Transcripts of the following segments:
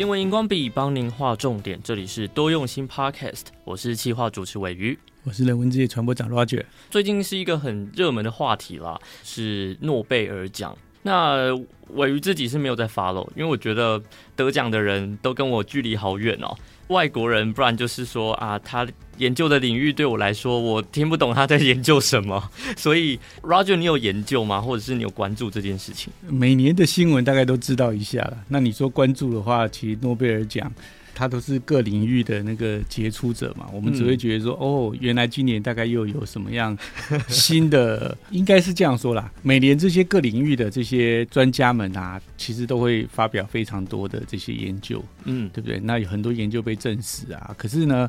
新闻荧光笔帮您画重点，这里是多用心 Podcast，我是企划主持尾鱼，我是人文之夜传播长 Roger。最近是一个很热门的话题啦，是诺贝尔奖。那尾鱼自己是没有在 follow，因为我觉得得奖的人都跟我距离好远哦。外国人，不然就是说啊，他研究的领域对我来说，我听不懂他在研究什么。所以，Roger，你有研究吗？或者是你有关注这件事情？每年的新闻大概都知道一下了。那你说关注的话，其实诺贝尔奖。他都是各领域的那个杰出者嘛，我们只会觉得说，嗯、哦，原来今年大概又有什么样新的，应该是这样说啦。每年这些各领域的这些专家们啊，其实都会发表非常多的这些研究，嗯，对不对？那有很多研究被证实啊，可是呢，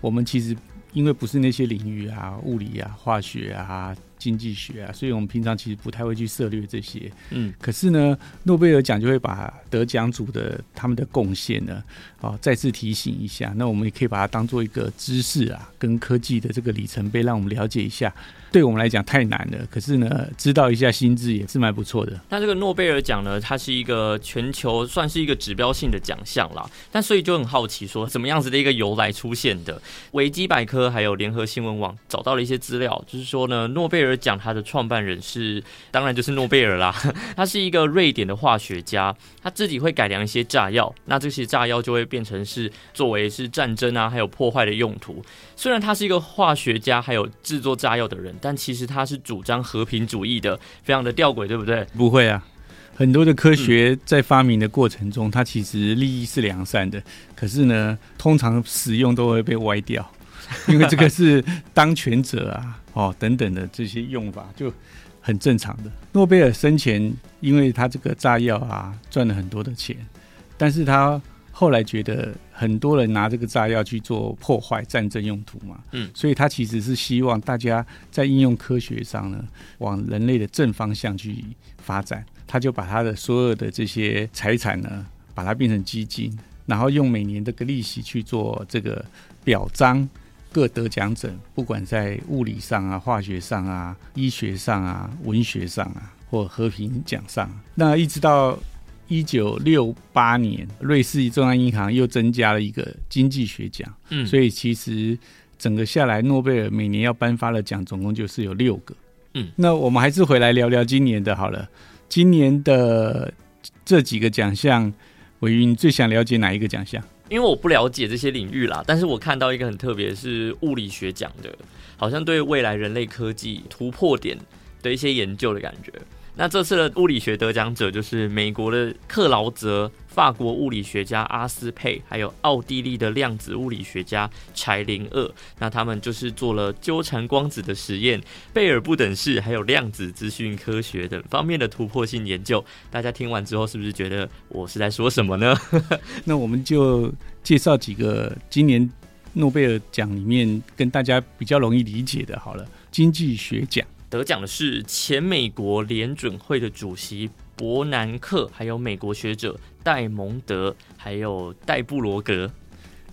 我们其实因为不是那些领域啊，物理啊、化学啊。经济学啊，所以我们平常其实不太会去涉猎这些。嗯，可是呢，诺贝尔奖就会把得奖组的他们的贡献呢，啊，再次提醒一下。那我们也可以把它当做一个知识啊，跟科技的这个里程碑，让我们了解一下。对我们来讲太难了，可是呢，知道一下心智也是蛮不错的。那这个诺贝尔奖呢，它是一个全球算是一个指标性的奖项啦。但所以就很好奇，说怎么样子的一个由来出现的？维基百科还有联合新闻网找到了一些资料，就是说呢，诺贝尔奖它的创办人是，当然就是诺贝尔啦。他是一个瑞典的化学家，他自己会改良一些炸药，那这些炸药就会变成是作为是战争啊，还有破坏的用途。虽然他是一个化学家，还有制作炸药的人。但其实他是主张和平主义的，非常的吊诡，对不对？不会啊，很多的科学在发明的过程中，嗯、它其实利益是良善的，可是呢，通常使用都会被歪掉，因为这个是当权者啊，哦等等的这些用法就很正常的。诺贝尔生前，因为他这个炸药啊赚了很多的钱，但是他。后来觉得很多人拿这个炸药去做破坏战争用途嘛，嗯，所以他其实是希望大家在应用科学上呢，往人类的正方向去发展。他就把他的所有的这些财产呢，把它变成基金，然后用每年这个利息去做这个表彰各得奖者，不管在物理上啊、化学上啊、医学上啊、文学上啊，或和平奖上，那一直到。一九六八年，瑞士中央银行又增加了一个经济学奖。嗯，所以其实整个下来，诺贝尔每年要颁发的奖总共就是有六个。嗯，那我们还是回来聊聊今年的好了。今年的这几个奖项，伟云，你最想了解哪一个奖项？因为我不了解这些领域啦，但是我看到一个很特别，是物理学奖的，好像对未来人类科技突破点的一些研究的感觉。那这次的物理学得奖者就是美国的克劳泽、法国物理学家阿斯佩，还有奥地利的量子物理学家柴林厄。那他们就是做了纠缠光子的实验、贝尔不等式，还有量子资讯科学等方面的突破性研究。大家听完之后，是不是觉得我是在说什么呢？那我们就介绍几个今年诺贝尔奖里面跟大家比较容易理解的。好了，经济学奖。得奖的是前美国联准会的主席伯南克，还有美国学者戴蒙德，还有戴布罗格，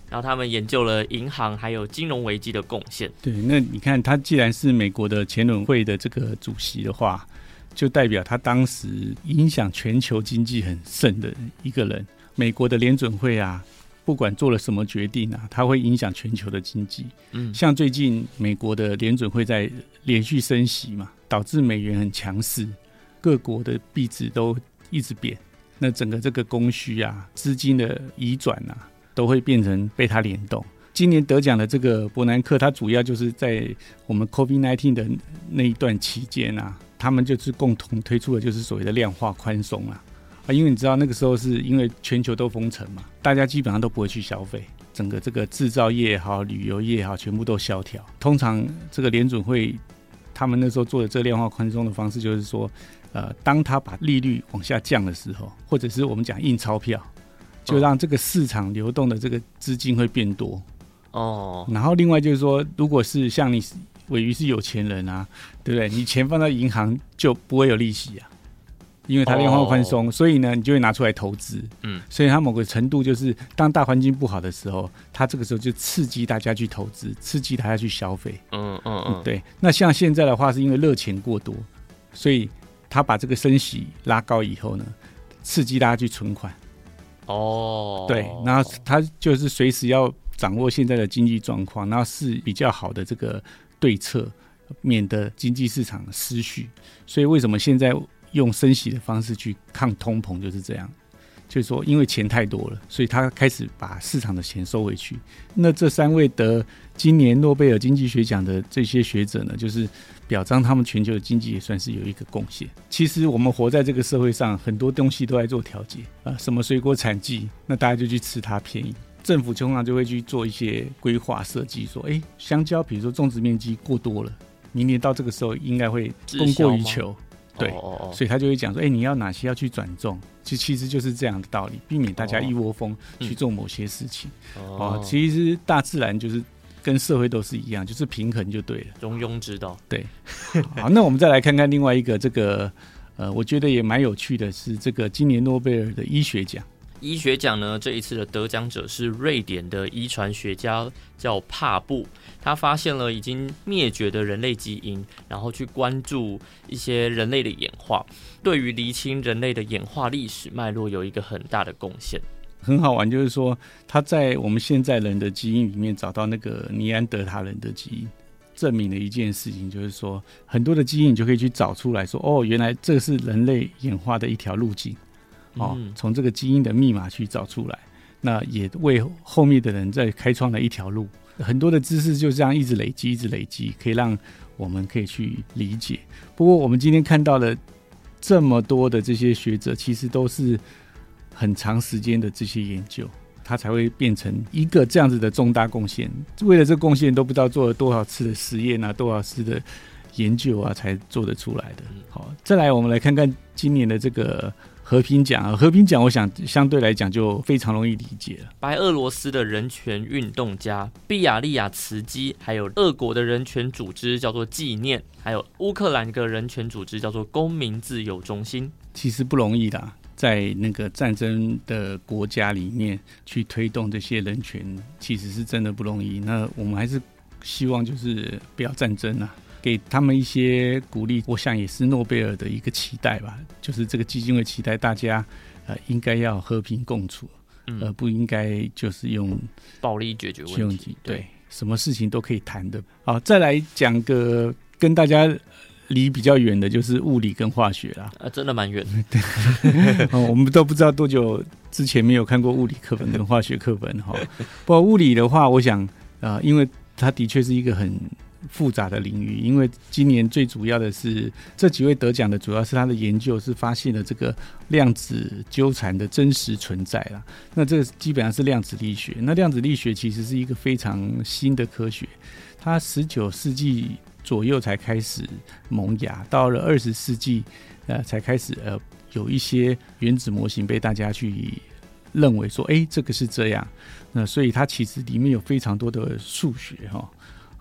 然后他们研究了银行还有金融危机的贡献。对，那你看他既然是美国的前轮会的这个主席的话，就代表他当时影响全球经济很深的一个人。美国的联准会啊。不管做了什么决定啊，它会影响全球的经济。嗯，像最近美国的联准会在连续升息嘛，导致美元很强势，各国的币值都一直贬。那整个这个供需啊，资金的移转啊，都会变成被它联动。今年得奖的这个伯南克，他主要就是在我们 COVID-19 的那一段期间啊，他们就是共同推出的就是所谓的量化宽松啊。啊，因为你知道那个时候是因为全球都封城嘛，大家基本上都不会去消费，整个这个制造业也好，旅游业也好，全部都萧条。通常这个联准会他们那时候做的这个量化宽松的方式，就是说，呃，当他把利率往下降的时候，或者是我们讲印钞票，就让这个市场流动的这个资金会变多。哦。然后另外就是说，如果是像你尾鱼是有钱人啊，对不对？你钱放在银行就不会有利息啊。因为它量化宽松，所以呢，你就会拿出来投资。嗯，所以它某个程度就是，当大环境不好的时候，它这个时候就刺激大家去投资，刺激大家去消费。嗯嗯嗯，对。那像现在的话，是因为热钱过多，所以他把这个升息拉高以后呢，刺激大家去存款。哦，对，然后他就是随时要掌握现在的经济状况，然后是比较好的这个对策，免得经济市场失序。所以为什么现在用升息的方式去抗通膨，就是这样。就是说，因为钱太多了，所以他开始把市场的钱收回去。那这三位得今年诺贝尔经济学奖的这些学者呢，就是表彰他们全球的经济也算是有一个贡献。其实我们活在这个社会上，很多东西都在做调节啊，什么水果产季，那大家就去吃它便宜。政府通常就会去做一些规划设计，说，哎，香蕉，比如说种植面积过多了，明年到这个时候应该会供过于求。对，所以他就会讲说，哎，你要哪些要去转重？其其实就是这样的道理，避免大家一窝蜂去做某些事情。哦，其实大自然就是跟社会都是一样，就是平衡就对了。中庸之道。对。好，那我们再来看看另外一个这个，呃，我觉得也蛮有趣的是，这个今年诺贝尔的医学奖。医学奖呢，这一次的得奖者是瑞典的遗传学家，叫帕布。他发现了已经灭绝的人类基因，然后去关注一些人类的演化，对于厘清人类的演化历史脉络有一个很大的贡献。很好玩，就是说他在我们现在人的基因里面找到那个尼安德塔人的基因，证明了一件事情，就是说很多的基因你就可以去找出来说，哦，原来这是人类演化的一条路径。哦，从这个基因的密码去找出来，那也为后面的人在开创了一条路。很多的知识就这样一直累积，一直累积，可以让我们可以去理解。不过，我们今天看到的这么多的这些学者，其实都是很长时间的这些研究，他才会变成一个这样子的重大贡献。为了这贡献，都不知道做了多少次的实验啊，多少次的研究啊，才做得出来的。好，再来，我们来看看今年的这个。和平奖啊，和平奖，我想相对来讲就非常容易理解了。白俄罗斯的人权运动家毕亚利亚茨基，还有俄国的人权组织叫做纪念，还有乌克兰个人权组织叫做公民自由中心，其实不容易的，在那个战争的国家里面去推动这些人权，其实是真的不容易。那我们还是希望就是不要战争啊。给他们一些鼓励，我想也是诺贝尔的一个期待吧。就是这个基金会期待大家，呃，应该要和平共处，嗯、而不应该就是用暴力解决问题。对，对什么事情都可以谈的。好，再来讲个跟大家离比较远的，就是物理跟化学啦。啊，真的蛮远的。对，我们都不知道多久之前没有看过物理课本跟化学课本哈。不过物理的话，我想啊、呃，因为它的确是一个很。复杂的领域，因为今年最主要的是这几位得奖的，主要是他的研究是发现了这个量子纠缠的真实存在了。那这基本上是量子力学。那量子力学其实是一个非常新的科学，它十九世纪左右才开始萌芽，到了二十世纪呃才开始呃有一些原子模型被大家去认为说，哎，这个是这样。那所以它其实里面有非常多的数学哈。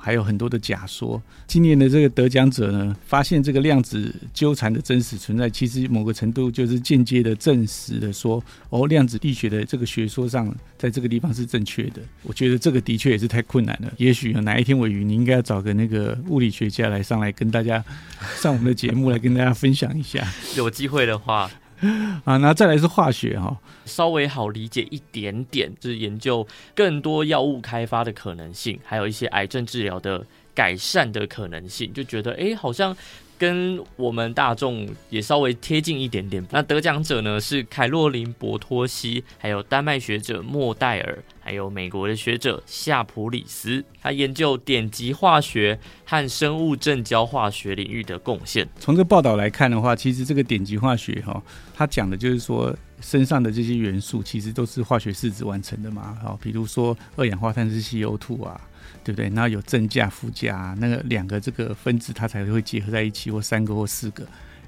还有很多的假说。今年的这个得奖者呢，发现这个量子纠缠的真实存在，其实某个程度就是间接的证实了说，哦，量子力学的这个学说上，在这个地方是正确的。我觉得这个的确也是太困难了。也许哪一天鮪鱼，你应该要找个那个物理学家来上来跟大家上我们的节目来跟大家分享一下。有机会的话。啊，那再来是化学哈，稍微好理解一点点，就是研究更多药物开发的可能性，还有一些癌症治疗的改善的可能性，就觉得哎、好像。跟我们大众也稍微贴近一点点。那得奖者呢是凯洛琳·博托西，还有丹麦学者莫代尔，还有美国的学者夏普里斯。他研究典籍化学和生物正交化学领域的贡献。从这报道来看的话，其实这个典籍化学哈，他讲的就是说身上的这些元素其实都是化学式子完成的嘛。好，比如说二氧化碳是 CO2 啊。对不对？然后有正价、负价，那个两个这个分子它才会结合在一起，或三个或四个，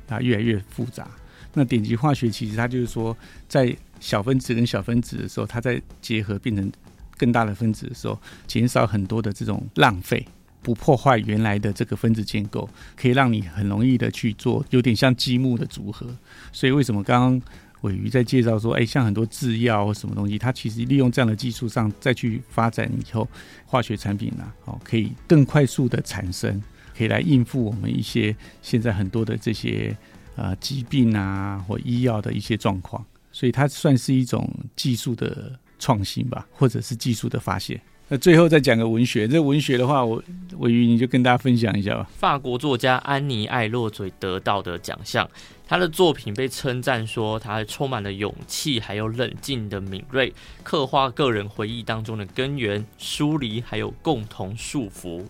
啊，越来越复杂。那电极化学其实它就是说，在小分子跟小分子的时候，它在结合变成更大的分子的时候，减少很多的这种浪费，不破坏原来的这个分子建构，可以让你很容易的去做，有点像积木的组合。所以为什么刚刚？鮪鱼在介绍说，哎，像很多制药或什么东西，它其实利用这样的技术上再去发展以后，化学产品呢，哦，可以更快速的产生，可以来应付我们一些现在很多的这些呃疾病啊或医药的一些状况。所以它算是一种技术的创新吧，或者是技术的发现。那最后再讲个文学，这文学的话，我我鱼你就跟大家分享一下吧。法国作家安妮·艾洛嘴得到的奖项，他的作品被称赞说，他充满了勇气，还有冷静的敏锐，刻画个人回忆当中的根源、疏离，还有共同束缚。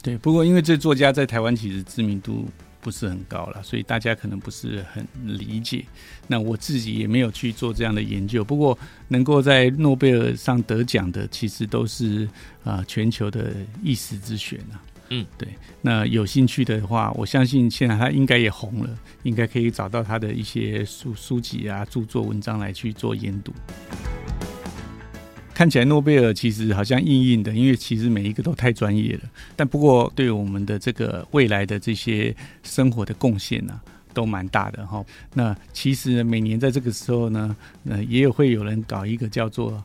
对，不过因为这作家在台湾其实知名度。不是很高了，所以大家可能不是很理解。那我自己也没有去做这样的研究。不过，能够在诺贝尔上得奖的，其实都是啊、呃、全球的一时之选啊。嗯，对。那有兴趣的话，我相信现在他应该也红了，应该可以找到他的一些书书籍啊、著作文章来去做研读。看起来诺贝尔其实好像硬硬的，因为其实每一个都太专业了。但不过对我们的这个未来的这些生活的贡献呢，都蛮大的哈。那其实每年在这个时候呢，呃，也有会有人搞一个叫做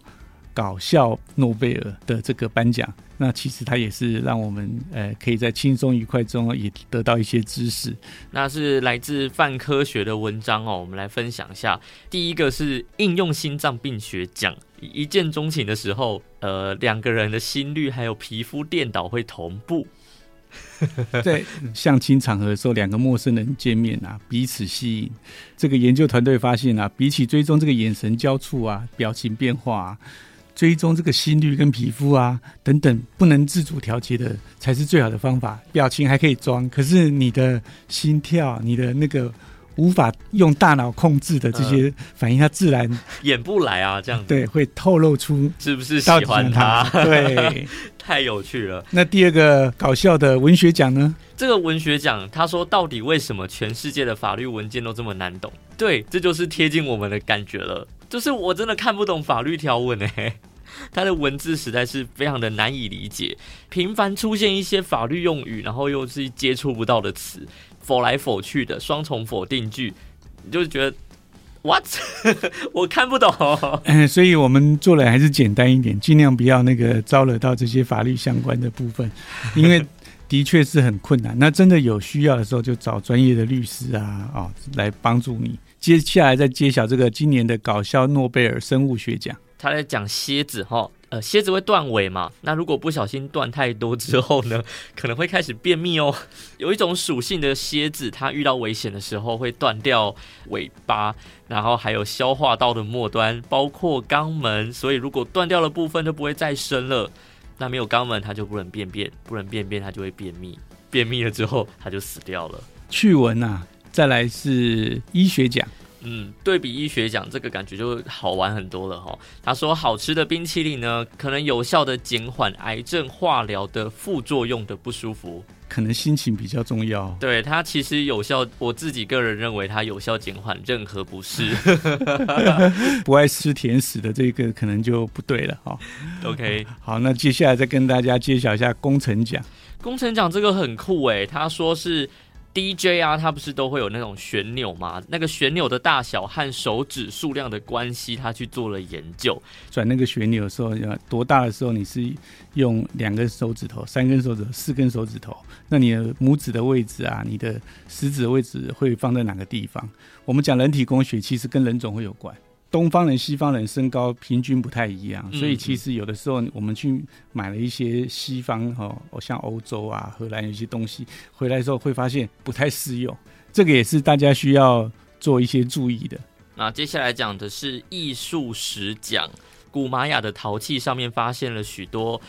搞笑诺贝尔的这个颁奖。那其实它也是让我们呃可以在轻松愉快中也得到一些知识。那是来自泛科学的文章哦，我们来分享一下。第一个是应用心脏病学奖。一见钟情的时候，呃，两个人的心率还有皮肤电导会同步。在相亲场合的时候，两个陌生人见面啊，彼此吸引。这个研究团队发现啊，比起追踪这个眼神交触啊、表情变化啊，追踪这个心率跟皮肤啊等等不能自主调节的，才是最好的方法。表情还可以装，可是你的心跳、你的那个。无法用大脑控制的这些反应，它自然演不来啊，这样子对，会透露出是不是喜欢他？对，太有趣了。那第二个搞笑的文学奖呢？这个文学奖，他说到底为什么全世界的法律文件都这么难懂？对，这就是贴近我们的感觉了。就是我真的看不懂法律条文诶，它的文字实在是非常的难以理解，频繁出现一些法律用语，然后又是接触不到的词。否来否去的双重否定句，你就觉得 what？我看不懂。所以我们做人还是简单一点，尽量不要那个招惹到这些法律相关的部分，因为的确是很困难。那真的有需要的时候，就找专业的律师啊啊、哦、来帮助你。接下来再揭晓这个今年的搞笑诺贝尔生物学奖，他在讲蝎子哈。呃，蝎子会断尾嘛？那如果不小心断太多之后呢，可能会开始便秘哦。有一种属性的蝎子，它遇到危险的时候会断掉尾巴，然后还有消化道的末端，包括肛门。所以如果断掉的部分就不会再生了。那没有肛门，它就不能便便，不能便便，它就会便秘。便秘了之后，它就死掉了。趣闻啊，再来是医学奖。嗯，对比医学奖这个感觉就好玩很多了哈。他说，好吃的冰淇淋呢，可能有效的减缓癌症化疗的副作用的不舒服。可能心情比较重要。对，它其实有效，我自己个人认为它有效减缓任何不适。不爱吃甜食的这个可能就不对了哈。OK，好，那接下来再跟大家揭晓一下工程奖。工程奖这个很酷诶，他说是。DJ 啊，它不是都会有那种旋钮吗？那个旋钮的大小和手指数量的关系，他去做了研究。转那个旋钮的时候，要多大的时候你是用两根手指头、三根手指头、四根手指头？那你的拇指的位置啊，你的食指的位置会放在哪个地方？我们讲人体工学，其实跟人种会有关。东方人、西方人身高平均不太一样，所以其实有的时候我们去买了一些西方哈，像欧洲啊、荷兰有些东西回来之后，会发现不太适用。这个也是大家需要做一些注意的。那接下来讲的是艺术史奖，古玛雅的陶器上面发现了许多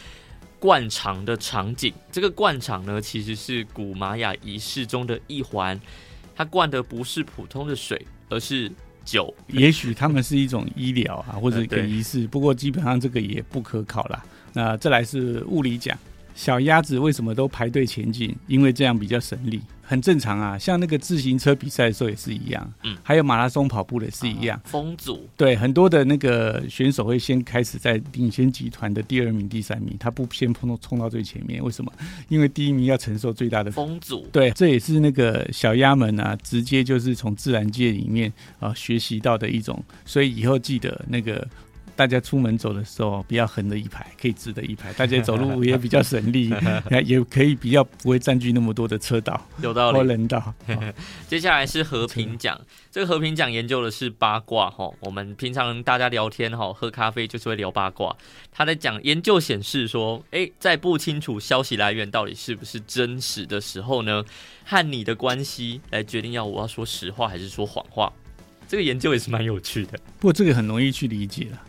灌肠的场景。这个灌肠呢，其实是古玛雅仪式中的一环，它灌的不是普通的水，而是。酒，也许他们是一种医疗啊，或者一个仪式，不过基本上这个也不可考啦。那再来是物理奖，小鸭子为什么都排队前进？因为这样比较省力。很正常啊，像那个自行车比赛的时候也是一样，嗯，还有马拉松跑步的也是一样。风阻对，很多的那个选手会先开始在领先集团的第二名、第三名，他不先碰到冲到最前面，为什么？因为第一名要承受最大的风阻。对，这也是那个小鸭们啊，直接就是从自然界里面啊学习到的一种，所以以后记得那个大家出门走的时候，不要横的一排，可以直的一排，大家走路 也比较省力，也可以比较不会占据那么多的车道，有道理。或人道。接下来是和平奖，这个和平奖研究的是八卦哈。我们平常大家聊天哈，喝咖啡就是会聊八卦。他在讲研究显示说，哎，在不清楚消息来源到底是不是真实的时候呢，和你的关系来决定要我要说实话还是说谎话。这个研究也是蛮有趣的，不过这个很容易去理解了。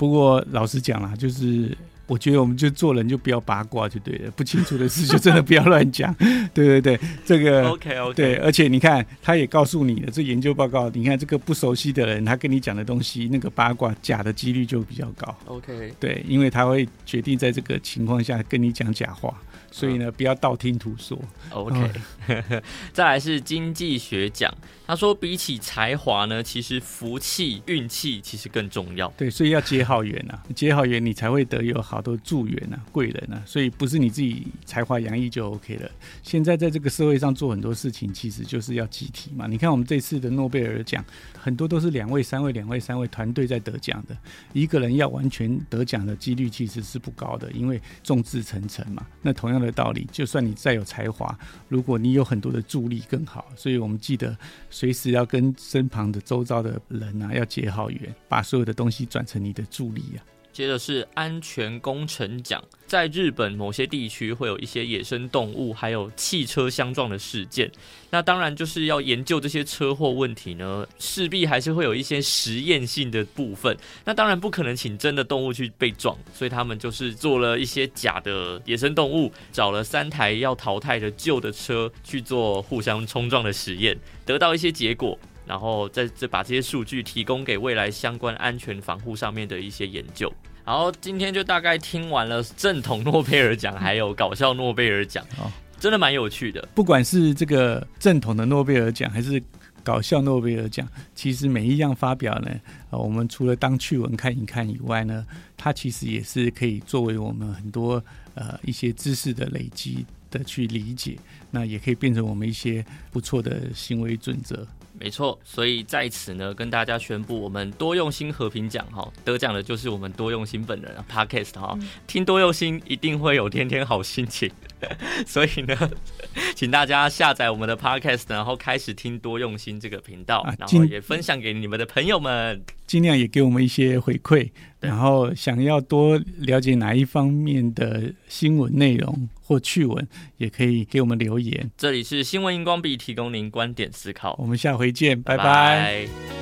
不过老实讲啦，就是我觉得我们就做人就不要八卦就对了，不清楚的事就真的不要乱讲。对对对，这个 OK OK。对，而且你看，他也告诉你了，这研究报告，你看这个不熟悉的人，他跟你讲的东西，那个八卦假的几率就比较高。OK。对，因为他会决定在这个情况下跟你讲假话。所以呢，不要道听途说。OK，再来是经济学奖。他说，比起才华呢，其实福气、运气其实更重要。对，所以要结好缘啊，结好缘你才会得有好多助缘啊、贵人啊。所以不是你自己才华洋溢就 OK 了。现在在这个社会上做很多事情，其实就是要集体嘛。你看我们这次的诺贝尔奖，很多都是两位、三位、两位、三位团队在得奖的。一个人要完全得奖的几率其实是不高的，因为众志成城嘛。那同样的道理，就算你再有才华，如果你有很多的助力更好。所以我们记得随时要跟身旁的周遭的人啊，要结好缘，把所有的东西转成你的助力啊。接着是安全工程奖，在日本某些地区会有一些野生动物，还有汽车相撞的事件。那当然就是要研究这些车祸问题呢，势必还是会有一些实验性的部分。那当然不可能请真的动物去被撞，所以他们就是做了一些假的野生动物，找了三台要淘汰的旧的车去做互相冲撞的实验，得到一些结果。然后再再把这些数据提供给未来相关安全防护上面的一些研究。然后今天就大概听完了正统诺贝尔奖，还有搞笑诺贝尔奖，真的蛮有趣的。不管是这个正统的诺贝尔奖，还是搞笑诺贝尔奖，其实每一样发表呢，呃，我们除了当趣闻看一看以外呢，它其实也是可以作为我们很多呃一些知识的累积的去理解，那也可以变成我们一些不错的行为准则。没错，所以在此呢，跟大家宣布，我们多用心和平奖哈，得奖的就是我们多用心本人啊，Podcast 哈，听多用心一定会有天天好心情，所以呢，请大家下载我们的 Podcast，然后开始听多用心这个频道，然后也分享给你们的朋友们。尽量也给我们一些回馈，然后想要多了解哪一方面的新闻内容或趣闻，也可以给我们留言。这里是新闻荧光笔，提供您观点思考。我们下回见，拜拜。拜拜。